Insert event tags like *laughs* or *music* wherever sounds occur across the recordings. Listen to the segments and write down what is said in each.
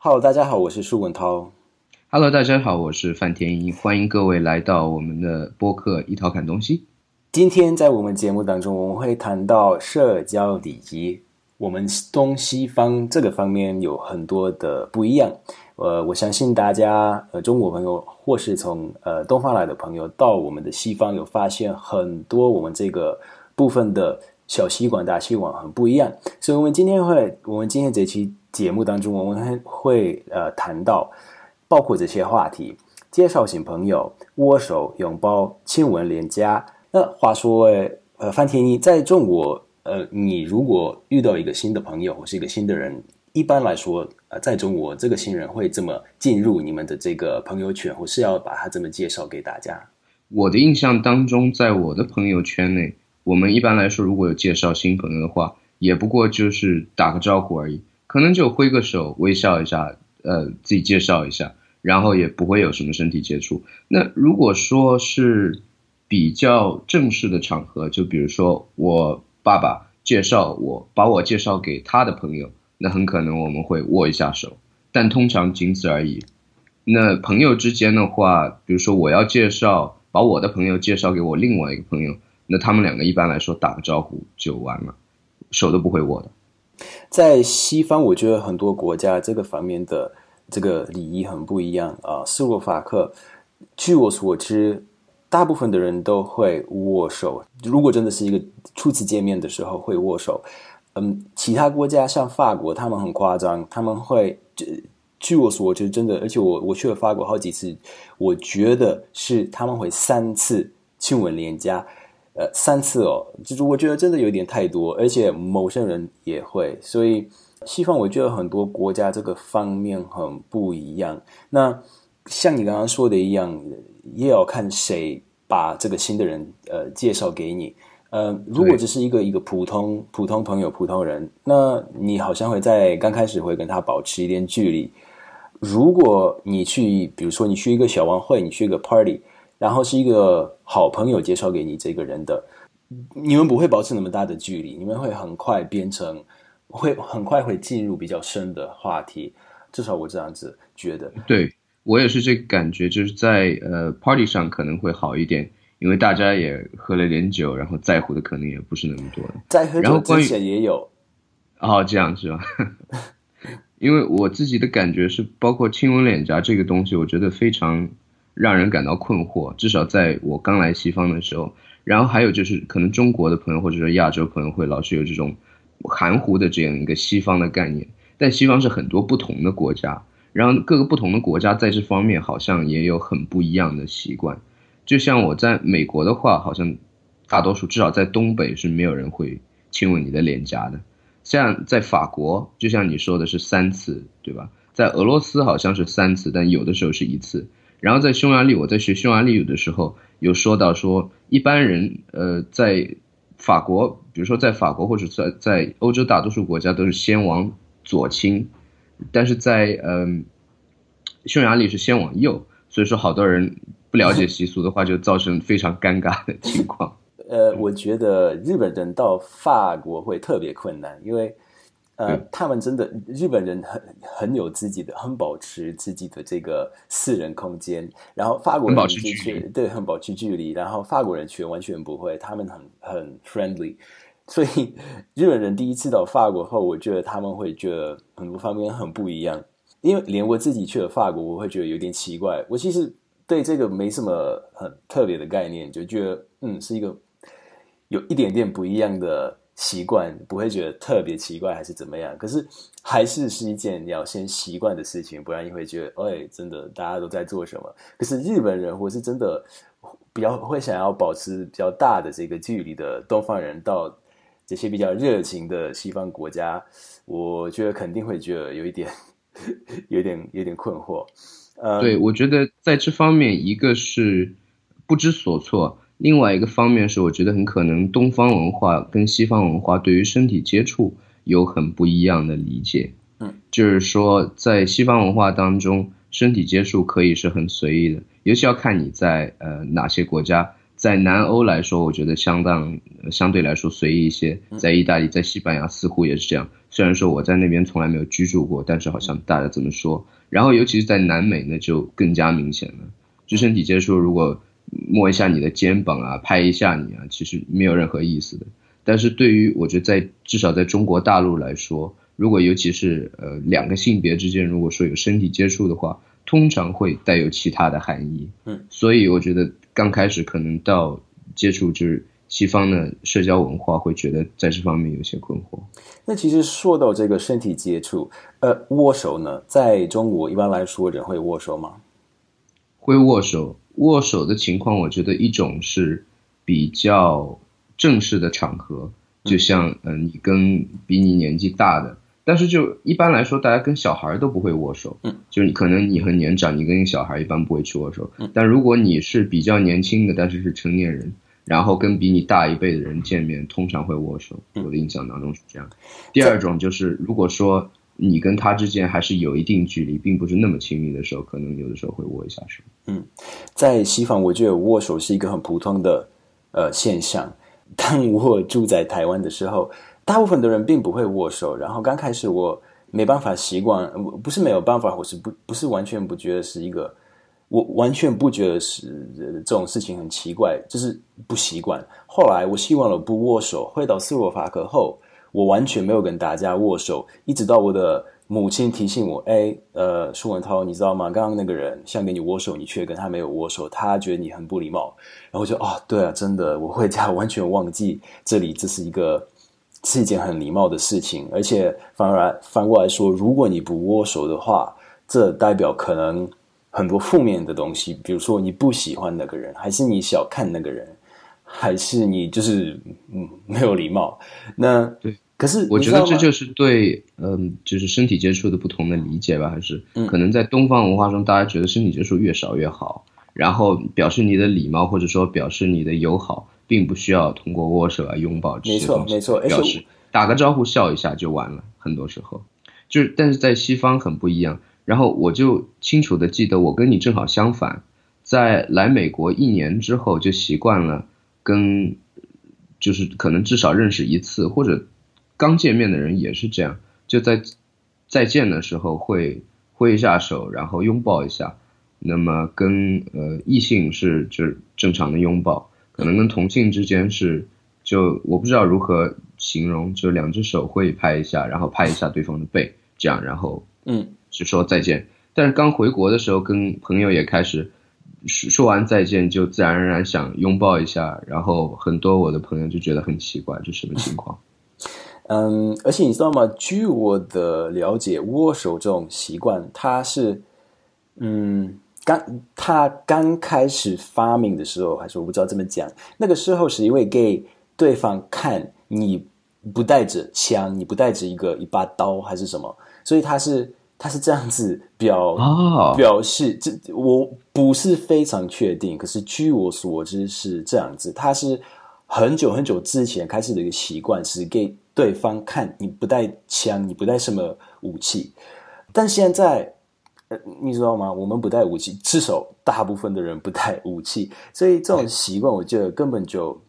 Hello，大家好，我是舒文涛。Hello，大家好，我是范天一，欢迎各位来到我们的播客一套看东西。今天在我们节目当中，我们会谈到社交礼仪。我们东西方这个方面有很多的不一样。呃，我相信大家，呃，中国朋友或是从呃东方来的朋友到我们的西方，有发现很多我们这个部分的小习惯、大习惯很不一样。所以，我们今天会，我们今天这期节目当中，我们会呃谈到包括这些话题：介绍新朋友、握手、拥抱、亲吻脸颊。那话说诶，呃，范天一在中国。呃，你如果遇到一个新的朋友或是一个新的人，一般来说，呃，在中国这个新人会这么进入你们的这个朋友圈，或是要把他这么介绍给大家？我的印象当中，在我的朋友圈内，我们一般来说如果有介绍新朋友的话，也不过就是打个招呼而已，可能就挥个手，微笑一下，呃，自己介绍一下，然后也不会有什么身体接触。那如果说是比较正式的场合，就比如说我。爸爸介绍我，把我介绍给他的朋友，那很可能我们会握一下手，但通常仅此而已。那朋友之间的话，比如说我要介绍，把我的朋友介绍给我另外一个朋友，那他们两个一般来说打个招呼就完了，手都不会握的。在西方，我觉得很多国家这个方面的这个礼仪很不一样啊。斯洛伐克，据我所知。大部分的人都会握手，如果真的是一个初次见面的时候会握手。嗯，其他国家像法国，他们很夸张，他们会，据我所知，真的，而且我我去了法国好几次，我觉得是他们会三次亲吻脸颊，呃，三次哦，就是我觉得真的有点太多，而且某些人也会，所以西方我觉得很多国家这个方面很不一样。那像你刚刚说的一样。也要看谁把这个新的人呃介绍给你，呃，如果只是一个一个普通普通朋友、普通人，那你好像会在刚开始会跟他保持一点距离。如果你去，比如说你去一个小晚会，你去一个 party，然后是一个好朋友介绍给你这个人的，你们不会保持那么大的距离，你们会很快变成，会很快会进入比较深的话题，至少我这样子觉得。对。我也是这个感觉，就是在呃 party 上可能会好一点，因为大家也喝了点酒，然后在乎的可能也不是那么多。在喝酒之前也有，哦，这样是吧？*laughs* 因为我自己的感觉是，包括亲吻脸颊这个东西，我觉得非常让人感到困惑。至少在我刚来西方的时候，然后还有就是，可能中国的朋友或者说亚洲朋友会老是有这种含糊的这样一个西方的概念，但西方是很多不同的国家。然后各个不同的国家在这方面好像也有很不一样的习惯，就像我在美国的话，好像大多数至少在东北是没有人会亲吻你的脸颊的。像在法国，就像你说的是三次，对吧？在俄罗斯好像是三次，但有的时候是一次。然后在匈牙利，我在学匈牙利语的时候有说到说，一般人呃在法国，比如说在法国或者在在欧洲大多数国家都是先往左倾。但是在嗯，匈牙利是先往右，所以说好多人不了解习俗的话，就造成非常尴尬的情况。*laughs* 呃，我觉得日本人到法国会特别困难，因为呃，他们真的日本人很很有自己的，很保持自己的这个私人空间，然后法国人却对很保持距离，然后法国人却完全不会，他们很很 friendly。所以日本人第一次到法国后，我觉得他们会觉得很多方面很不一样。因为连我自己去了法国，我会觉得有点奇怪。我其实对这个没什么很特别的概念，就觉得嗯是一个有一点点不一样的习惯，不会觉得特别奇怪还是怎么样。可是还是是一件要先习惯的事情，不然你会觉得哎，真的大家都在做什么？可是日本人或是真的比较会想要保持比较大的这个距离的东方人到。这些比较热情的西方国家，我觉得肯定会觉得有一点，*laughs* 有点有点困惑。呃，对，我觉得在这方面，一个是不知所措，另外一个方面是我觉得很可能东方文化跟西方文化对于身体接触有很不一样的理解。嗯，就是说在西方文化当中，身体接触可以是很随意的，尤其要看你在呃哪些国家。在南欧来说，我觉得相当相对来说随意一些。在意大利，在西班牙似乎也是这样。虽然说我在那边从来没有居住过，但是好像大家这么说。然后尤其是在南美，那就更加明显了。就身体接触，如果摸一下你的肩膀啊，拍一下你啊，其实没有任何意思的。但是对于我觉得在至少在中国大陆来说，如果尤其是呃两个性别之间，如果说有身体接触的话，通常会带有其他的含义。嗯，所以我觉得。刚开始可能到接触就是西方的社交文化，会觉得在这方面有些困惑。那其实说到这个身体接触，呃，握手呢，在中国一般来说人会握手吗？会握手，握手的情况，我觉得一种是比较正式的场合，就像嗯，你跟比你年纪大的。但是就一般来说，大家跟小孩都不会握手。嗯，就是可能你很年长，你跟小孩一般不会去握手。嗯，但如果你是比较年轻的，但是是成年人，然后跟比你大一辈的人见面，通常会握手。我的印象当中是这样。第二种就是，如果说你跟他之间还是有一定距离，并不是那么亲密的时候，可能有的时候会握一下手。嗯，在西方，我觉得握手是一个很普通的呃现象。当我住在台湾的时候。大部分的人并不会握手，然后刚开始我没办法习惯，不是没有办法，我是不不是完全不觉得是一个，我完全不觉得是这种事情很奇怪，就是不习惯。后来我习惯了不握手，回到斯洛伐克后，我完全没有跟大家握手，一直到我的母亲提醒我，哎，呃，舒文涛，你知道吗？刚刚那个人想跟你握手，你却跟他没有握手，他觉得你很不礼貌。然后就哦，对啊，真的，我回家 *laughs* 完全忘记这里这是一个。是一件很礼貌的事情，而且反而反过来说，如果你不握手的话，这代表可能很多负面的东西，比如说你不喜欢那个人，还是你小看那个人，还是你就是嗯没有礼貌。那对，可是我觉得这就是对嗯，就是身体接触的不同的理解吧，还是可能在东方文化中，大家觉得身体接触越少越好，然后表示你的礼貌或者说表示你的友好。并不需要通过握手啊、拥抱这些东西表示，打个招呼、笑一下就完了。很多时候，就是，但是在西方很不一样。然后我就清楚的记得，我跟你正好相反，在来美国一年之后就习惯了跟，就是可能至少认识一次或者刚见面的人也是这样，就在再见的时候会挥一下手，然后拥抱一下。那么跟呃异性是就是正常的拥抱。可能跟同性之间是，就我不知道如何形容，就两只手会拍一下，然后拍一下对方的背，这样，然后嗯，就说再见。但是刚回国的时候，跟朋友也开始说说完再见，就自然而然想拥抱一下，然后很多我的朋友就觉得很奇怪，这什么情况？嗯，而且你知道吗？据我的了解，握手这种习惯，它是嗯。刚他刚开始发明的时候，还是我不知道怎么讲。那个时候是因为给对方看你不带着枪，你不带着一个一把刀还是什么，所以他是他是这样子表表示。这我不是非常确定，可是据我所知是这样子。他是很久很久之前开始的一个习惯，是给对方看你不带枪，你不带什么武器，但现在。呃，你知道吗？我们不带武器，至少大部分的人不带武器，所以这种习惯，我觉得根本就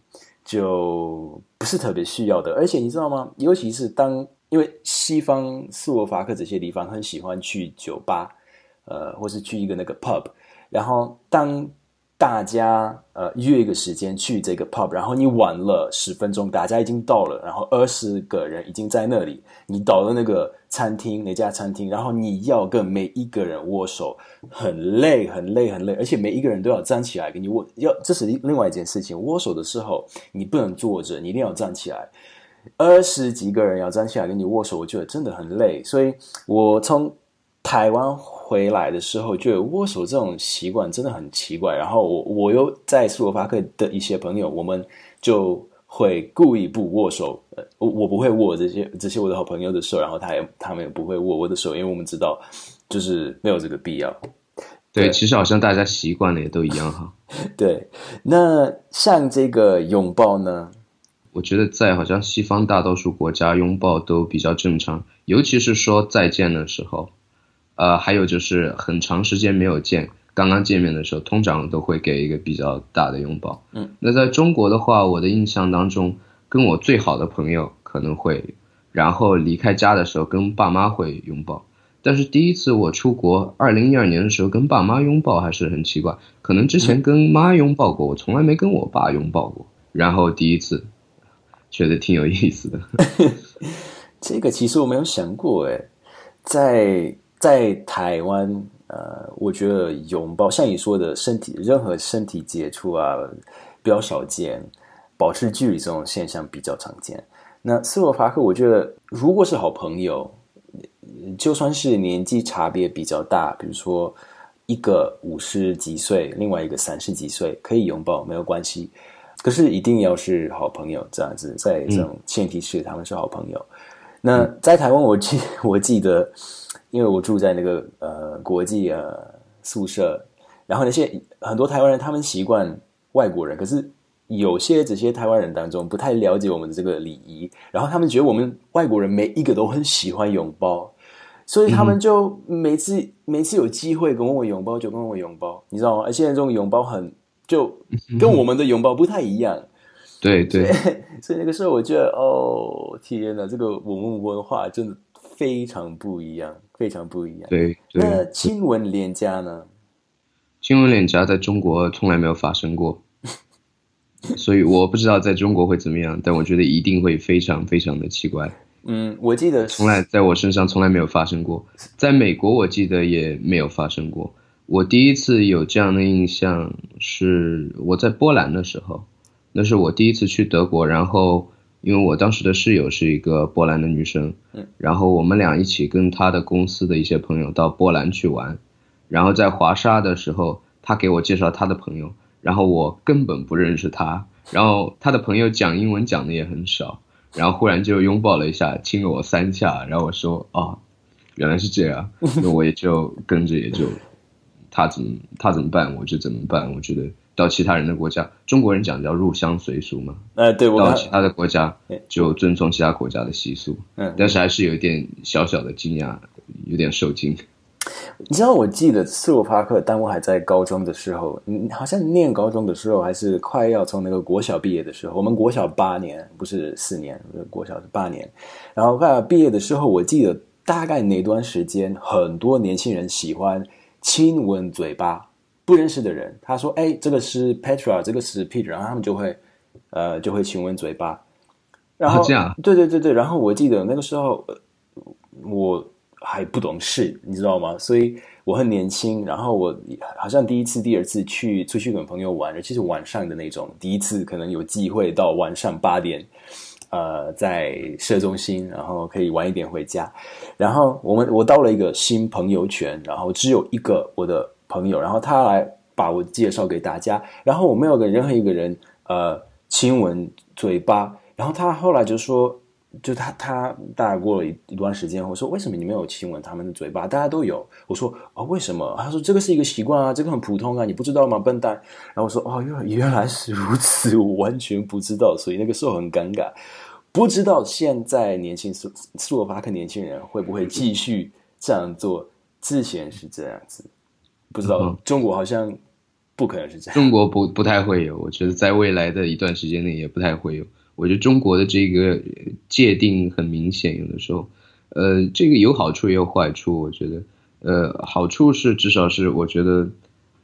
就不是特别需要的。而且你知道吗？尤其是当因为西方斯洛伐克这些地方很喜欢去酒吧，呃，或是去一个那个 pub，然后当。大家呃约一个时间去这个 pub，然后你晚了十分钟，大家已经到了，然后二十个人已经在那里，你到了那个餐厅那家餐厅，然后你要跟每一个人握手，很累很累很累，而且每一个人都要站起来跟你握，要这是另外一件事情。握手的时候你不能坐着，你一定要站起来，二十几个人要站起来跟你握手，我觉得真的很累，所以我从台湾。回来的时候，就有握手这种习惯，真的很奇怪。然后我我又在斯洛伐克的一些朋友，我们就会故意不握手。呃，我我不会握这些这些我的好朋友的手，然后他也他们也不会握我的手，因为我们知道就是没有这个必要。对，其实好像大家习惯了也都一样哈。*laughs* 对，那像这个拥抱呢？我觉得在好像西方大多数国家拥抱都比较正常，尤其是说再见的时候。呃，还有就是很长时间没有见，刚刚见面的时候，通常都会给一个比较大的拥抱。嗯，那在中国的话，我的印象当中，跟我最好的朋友可能会，然后离开家的时候跟爸妈会拥抱。但是第一次我出国，二零一二年的时候跟爸妈拥抱还是很奇怪，可能之前跟妈拥抱过，我从来没跟我爸拥抱过。然后第一次，觉得挺有意思的。*laughs* *laughs* 这个其实我没有想过，哎，在在台湾，呃，我觉得拥抱像你说的身体任何身体接触啊，比较少见，保持距离这种现象比较常见。那斯洛伐克，我觉得如果是好朋友，就算是年纪差别比较大，比如说一个五十几岁，另外一个三十几岁，可以拥抱没有关系。可是一定要是好朋友这样子，在这种前提是他们是好朋友。那在台湾，我记 *laughs* 我记得，因为我住在那个呃国际呃宿舍，然后那些很多台湾人他们习惯外国人，可是有些这些台湾人当中不太了解我们的这个礼仪，然后他们觉得我们外国人每一个都很喜欢拥抱，所以他们就每次每次有机会跟我拥抱就跟我拥抱，你知道吗？而且这种拥抱很就跟我们的拥抱不太一样。对对，*laughs* 所以那个时候我觉得，哦，天哪，这个我们文化真的非常不一样，非常不一样。对对。那亲吻脸颊呢？亲吻脸颊在中国从来没有发生过，*laughs* 所以我不知道在中国会怎么样，但我觉得一定会非常非常的奇怪。嗯，我记得从来在我身上从来没有发生过，在美国我记得也没有发生过。我第一次有这样的印象是我在波兰的时候。那是我第一次去德国，然后因为我当时的室友是一个波兰的女生，然后我们俩一起跟她的公司的一些朋友到波兰去玩，然后在华沙的时候，她给我介绍她的朋友，然后我根本不认识她，然后她的朋友讲英文讲的也很少，然后忽然就拥抱了一下，亲了我三下，然后我说啊，原来是这样，*laughs* 那我也就跟着也就，她怎么她怎么办我就怎么办，我觉得。到其他人的国家，中国人讲叫入乡随俗嘛。呃，对，到其他的国家就遵从其他国家的习俗。嗯，但是还是有一点小小的惊讶，有点受惊。你知道，我记得斯洛伐克，当我还在高中的时候，嗯，好像念高中的时候，还是快要从那个国小毕业的时候，我们国小八年，不是四年，国小是八年。然后快要毕业的时候，我记得大概那段时间，很多年轻人喜欢亲吻嘴巴。不认识的人，他说：“哎，这个是 Petra，这个是 Peter。”然后他们就会，呃，就会亲吻嘴巴。然后这样，对对对对。然后我记得那个时候，我还不懂事，你知道吗？所以我很年轻。然后我好像第一次、第二次去出去跟朋友玩，尤其是晚上的那种，第一次可能有机会到晚上八点，呃，在社中心，然后可以晚一点回家。然后我们我到了一个新朋友圈，然后只有一个我的。朋友，然后他来把我介绍给大家，然后我没有跟任何一个人呃亲吻嘴巴，然后他后来就说，就他他大概过了一段时间，我说为什么你没有亲吻他们的嘴巴？大家都有，我说哦为什么？他说这个是一个习惯啊，这个很普通啊，你不知道吗，笨蛋？然后我说哦原原来是如此，我完全不知道，所以那个时候很尴尬，不知道现在年轻斯斯洛伐克年轻人会不会继续这样做？之前是这样子。不知道，中国好像不可能是这样。中国不不太会有，我觉得在未来的一段时间内也不太会有。我觉得中国的这个界定很明显，有的时候，呃，这个有好处也有坏处。我觉得，呃，好处是至少是我觉得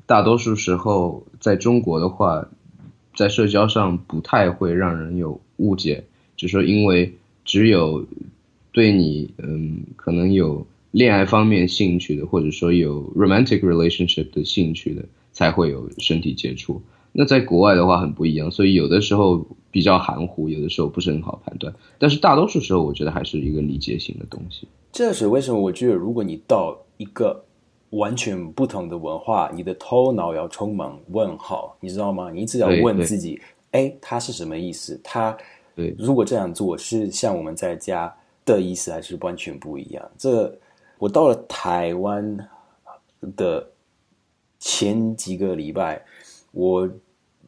大多数时候在中国的话，在社交上不太会让人有误解，就说因为只有对你，嗯，可能有。恋爱方面兴趣的，或者说有 romantic relationship 的兴趣的，才会有身体接触。那在国外的话很不一样，所以有的时候比较含糊，有的时候不是很好判断。但是大多数时候，我觉得还是一个理解性的东西。这是为什么？我觉得如果你到一个完全不同的文化，你的头脑要充满问号，你知道吗？你只要问自己：哎，他是什么意思？他对，如果这样做是像我们在家的意思，还是完全不一样？这。我到了台湾的前几个礼拜，我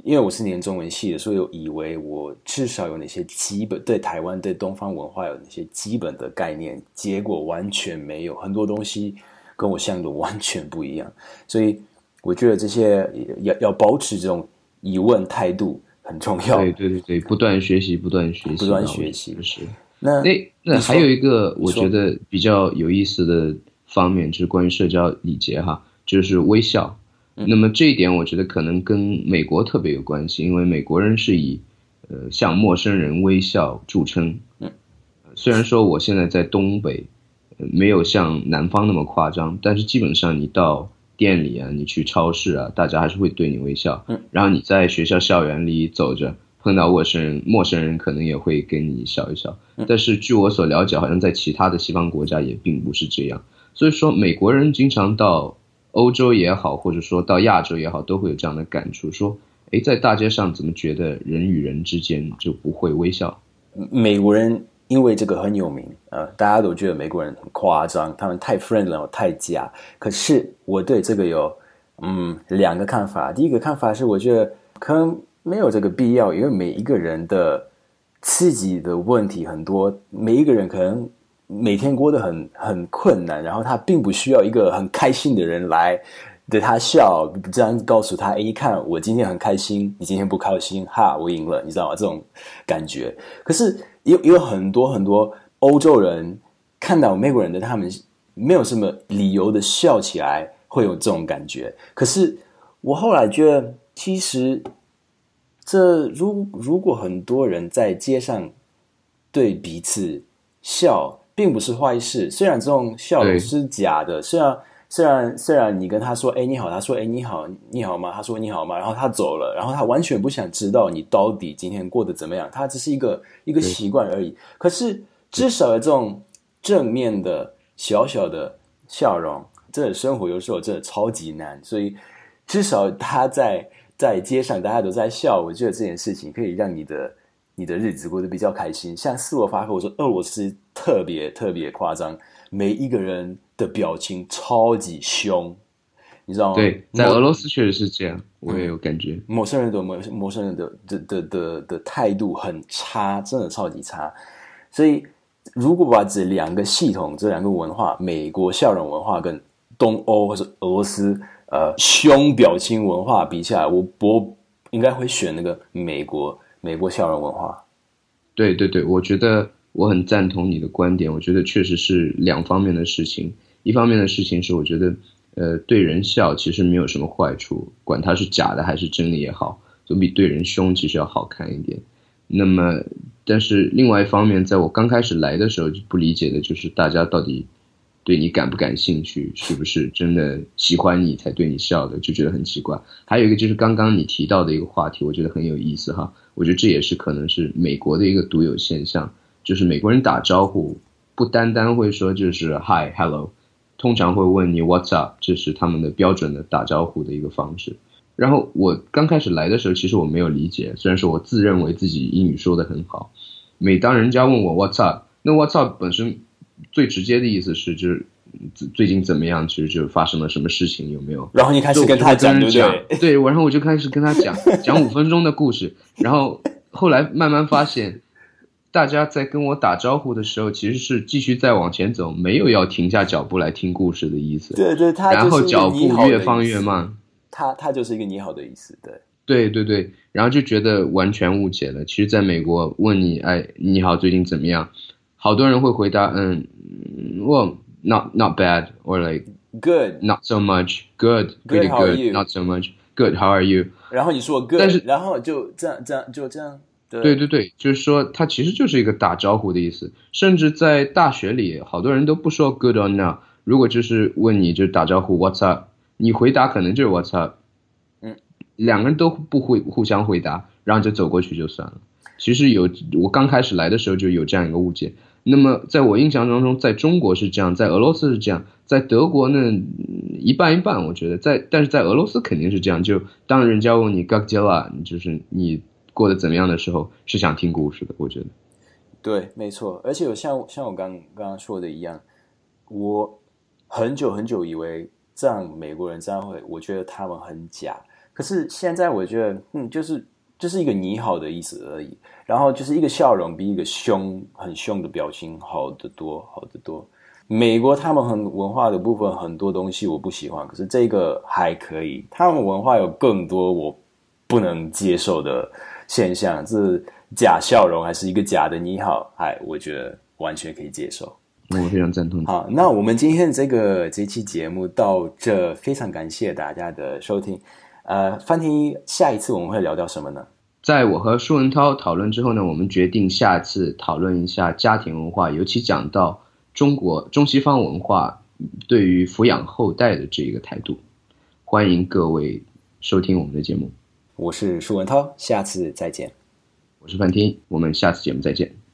因为我是念中文系的，所以我以为我至少有哪些基本对台湾对东方文化有哪些基本的概念，结果完全没有，很多东西跟我想的完全不一样。所以我觉得这些要要保持这种疑问态度很重要。对对对对，不断学习，不断学习，不断学习是。那那那还有一个我觉得比较有意思的方面，就是关于社交礼节哈，就是微笑。那么这一点我觉得可能跟美国特别有关系，因为美国人是以呃向陌生人微笑著称。嗯，虽然说我现在在东北，没有像南方那么夸张，但是基本上你到店里啊，你去超市啊，大家还是会对你微笑。嗯，然后你在学校校园里走着。碰到陌生人，陌生人可能也会跟你笑一笑。但是据我所了解，好像在其他的西方国家也并不是这样。所以说，美国人经常到欧洲也好，或者说到亚洲也好，都会有这样的感触：说，哎，在大街上怎么觉得人与人之间就不会微笑？美国人因为这个很有名，呃，大家都觉得美国人很夸张，他们太 friendly，太假。可是我对这个有嗯两个看法。第一个看法是，我觉得可能。没有这个必要，因为每一个人的自己的问题很多，每一个人可能每天过得很很困难，然后他并不需要一个很开心的人来对他笑，这样告诉他：“哎，你看我今天很开心，你今天不开心，哈，我赢了，你知道吗？”这种感觉。可是有有很多很多欧洲人看到美国人的他们没有什么理由的笑起来，会有这种感觉。可是我后来觉得，其实。这如如果很多人在街上对彼此笑，并不是坏事。虽然这种笑是假的，虽然虽然虽然你跟他说“哎你好”，他说“哎你好你好吗”，他说“你好吗”，然后他走了，然后他完全不想知道你到底今天过得怎么样，他只是一个一个习惯而已。可是至少有这种正面的小小的笑容，这生活有时候真的超级难，所以至少他在。在街上，大家都在笑。我觉得这件事情可以让你的你的日子过得比较开心。像斯洛伐克，我说俄罗斯特别特别夸张，每一个人的表情超级凶，你知道吗？对，在俄罗斯确实是这样，我也有感觉。陌生人的陌陌生人的的的的的态度很差，真的超级差。所以，如果把这两个系统、这两个文化——美国笑容文化跟东欧或者俄罗斯。呃，凶表情文化比起来，我我应该会选那个美国美国笑容文化。对对对，我觉得我很赞同你的观点。我觉得确实是两方面的事情。一方面的事情是，我觉得呃，对人笑其实没有什么坏处，管它是假的还是真的也好，总比对人凶其实要好看一点。那么，但是另外一方面，在我刚开始来的时候就不理解的就是大家到底。对你感不感兴趣，是不是真的喜欢你才对你笑的，就觉得很奇怪。还有一个就是刚刚你提到的一个话题，我觉得很有意思哈。我觉得这也是可能是美国的一个独有现象，就是美国人打招呼不单单会说就是 Hi Hello，通常会问你 What's up，这是他们的标准的打招呼的一个方式。然后我刚开始来的时候，其实我没有理解，虽然说我自认为自己英语说的很好，每当人家问我 What's up，那 What's up 本身。最直接的意思是，就是最近怎么样？其实就发生了什么事情，有没有？然后你开始跟他讲，对对？对，我然后我就开始跟他讲讲五分钟的故事，然后后来慢慢发现，大家在跟我打招呼的时候，其实是继续在往前走，没有要停下脚步来听故事的意思。对对，他然后脚步越放越慢，他他就是一个你好的意思，对。对对对，然后就觉得完全误解了。其实，在美国问你，哎，你好，最近怎么样？好多人会回答，嗯，Well, not not bad, or like good, not so much, good, pretty good, not so much, good. How are you? 然后你说 good，但是然后就这样这样就这样。对对对，就是说它其实就是一个打招呼的意思。甚至在大学里，好多人都不说 good or not。如果就是问你就打招呼 What's up？你回答可能就是 What's up。嗯，两个人都不会互相回答，然后就走过去就算了。其实有我刚开始来的时候就有这样一个误解。那么，在我印象当中，在中国是这样，在俄罗斯是这样，在德国呢，一半一半。我觉得在，但是在俄罗斯肯定是这样。就当人家问你 “gagela”，就是你过得怎么样的时候，是想听故事的。我觉得，对，没错。而且有，像像我刚刚刚说的一样，我很久很久以为这样美国人这样会，我觉得他们很假。可是现在我觉得，嗯，就是。就是一个你好的意思而已，然后就是一个笑容比一个凶很凶的表情好得多，好得多。美国他们很文化的部分很多东西我不喜欢，可是这个还可以。他们文化有更多我不能接受的现象，是假笑容还是一个假的你好，哎，我觉得完全可以接受。我非常赞同。好，那我们今天这个这期节目到这，非常感谢大家的收听。呃，范婷，下一次我们会聊到什么呢？在我和舒文涛讨论之后呢，我们决定下次讨论一下家庭文化，尤其讲到中国中西方文化对于抚养后代的这个态度。欢迎各位收听我们的节目。我是舒文涛，下次再见。我是范婷，我们下次节目再见。